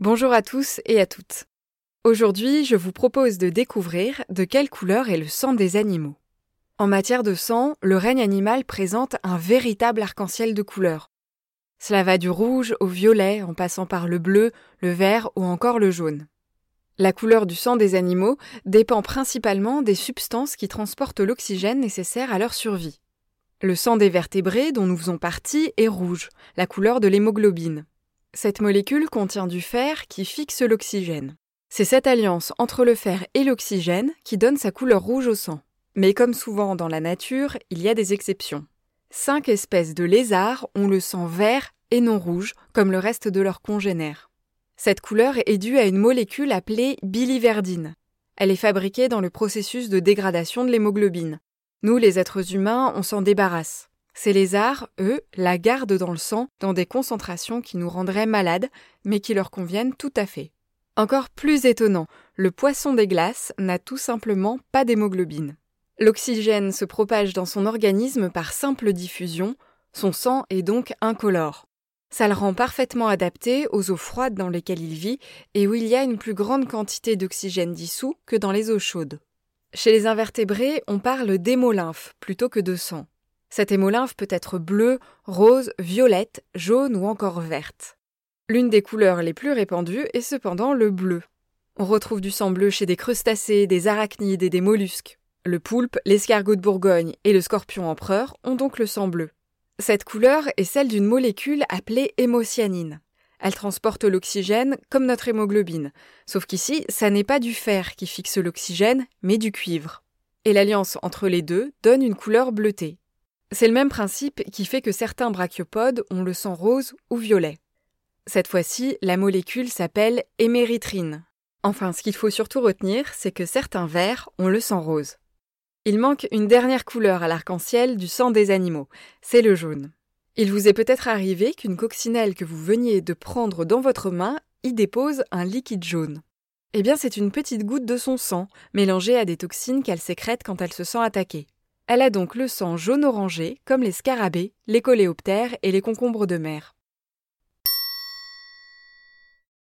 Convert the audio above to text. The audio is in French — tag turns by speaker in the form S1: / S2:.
S1: Bonjour à tous et à toutes. Aujourd'hui, je vous propose de découvrir de quelle couleur est le sang des animaux. En matière de sang, le règne animal présente un véritable arc-en-ciel de couleurs. Cela va du rouge au violet en passant par le bleu, le vert ou encore le jaune. La couleur du sang des animaux dépend principalement des substances qui transportent l'oxygène nécessaire à leur survie. Le sang des vertébrés dont nous faisons partie est rouge, la couleur de l'hémoglobine. Cette molécule contient du fer qui fixe l'oxygène. C'est cette alliance entre le fer et l'oxygène qui donne sa couleur rouge au sang. Mais comme souvent dans la nature, il y a des exceptions. Cinq espèces de lézards ont le sang vert et non rouge, comme le reste de leurs congénères. Cette couleur est due à une molécule appelée biliverdine. Elle est fabriquée dans le processus de dégradation de l'hémoglobine. Nous, les êtres humains, on s'en débarrasse. Ces lézards, eux, la gardent dans le sang dans des concentrations qui nous rendraient malades, mais qui leur conviennent tout à fait. Encore plus étonnant, le poisson des glaces n'a tout simplement pas d'hémoglobine. L'oxygène se propage dans son organisme par simple diffusion, son sang est donc incolore. Ça le rend parfaitement adapté aux eaux froides dans lesquelles il vit et où il y a une plus grande quantité d'oxygène dissous que dans les eaux chaudes. Chez les invertébrés, on parle d'hémolymphe plutôt que de sang. Cette hémolymphe peut être bleue, rose, violette, jaune ou encore verte. L'une des couleurs les plus répandues est cependant le bleu. On retrouve du sang bleu chez des crustacés, des arachnides et des mollusques. Le poulpe, l'escargot de Bourgogne et le scorpion empereur ont donc le sang bleu. Cette couleur est celle d'une molécule appelée hémocyanine. Elle transporte l'oxygène comme notre hémoglobine, sauf qu'ici, ça n'est pas du fer qui fixe l'oxygène, mais du cuivre. Et l'alliance entre les deux donne une couleur bleutée. C'est le même principe qui fait que certains brachiopodes ont le sang rose ou violet. Cette fois-ci, la molécule s'appelle éméritrine. Enfin, ce qu'il faut surtout retenir, c'est que certains vers ont le sang rose. Il manque une dernière couleur à l'arc-en-ciel du sang des animaux, c'est le jaune. Il vous est peut-être arrivé qu'une coccinelle que vous veniez de prendre dans votre main y dépose un liquide jaune. Eh bien, c'est une petite goutte de son sang, mélangée à des toxines qu'elle sécrète quand elle se sent attaquée. Elle a donc le sang jaune orangé, comme les scarabées, les coléoptères et les concombres de mer.